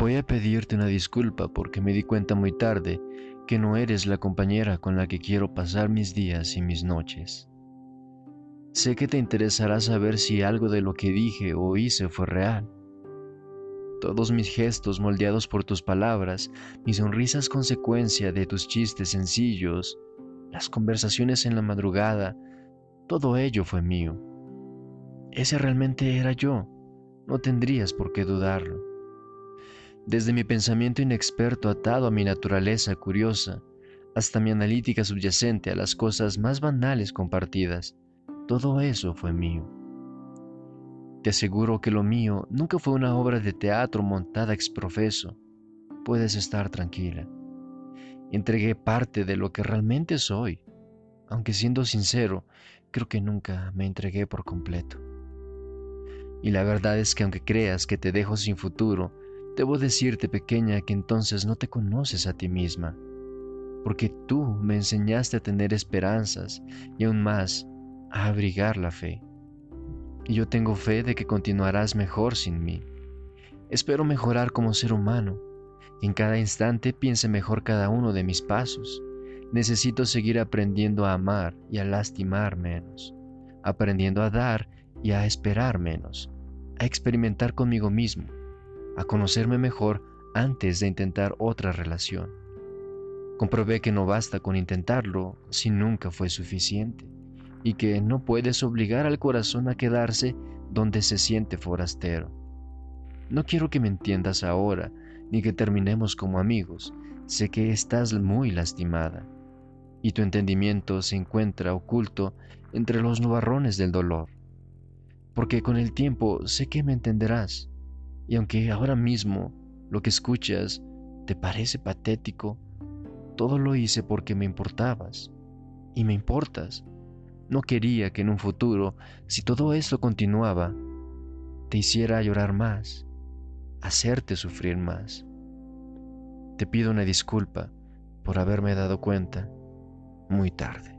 Voy a pedirte una disculpa porque me di cuenta muy tarde que no eres la compañera con la que quiero pasar mis días y mis noches. Sé que te interesará saber si algo de lo que dije o hice fue real. Todos mis gestos moldeados por tus palabras, mis sonrisas consecuencia de tus chistes sencillos, las conversaciones en la madrugada, todo ello fue mío. Ese realmente era yo, no tendrías por qué dudarlo. Desde mi pensamiento inexperto atado a mi naturaleza curiosa, hasta mi analítica subyacente a las cosas más banales compartidas, todo eso fue mío. Te aseguro que lo mío nunca fue una obra de teatro montada ex profeso. Puedes estar tranquila. Entregué parte de lo que realmente soy, aunque siendo sincero, creo que nunca me entregué por completo. Y la verdad es que aunque creas que te dejo sin futuro, Debo decirte, pequeña, que entonces no te conoces a ti misma, porque tú me enseñaste a tener esperanzas y aún más a abrigar la fe. Y yo tengo fe de que continuarás mejor sin mí. Espero mejorar como ser humano en cada instante piense mejor cada uno de mis pasos. Necesito seguir aprendiendo a amar y a lastimar menos, aprendiendo a dar y a esperar menos, a experimentar conmigo mismo a conocerme mejor antes de intentar otra relación. Comprobé que no basta con intentarlo si nunca fue suficiente y que no puedes obligar al corazón a quedarse donde se siente forastero. No quiero que me entiendas ahora ni que terminemos como amigos. Sé que estás muy lastimada y tu entendimiento se encuentra oculto entre los nubarrones del dolor. Porque con el tiempo sé que me entenderás y aunque ahora mismo lo que escuchas te parece patético, todo lo hice porque me importabas. Y me importas. No quería que en un futuro, si todo esto continuaba, te hiciera llorar más, hacerte sufrir más. Te pido una disculpa por haberme dado cuenta muy tarde.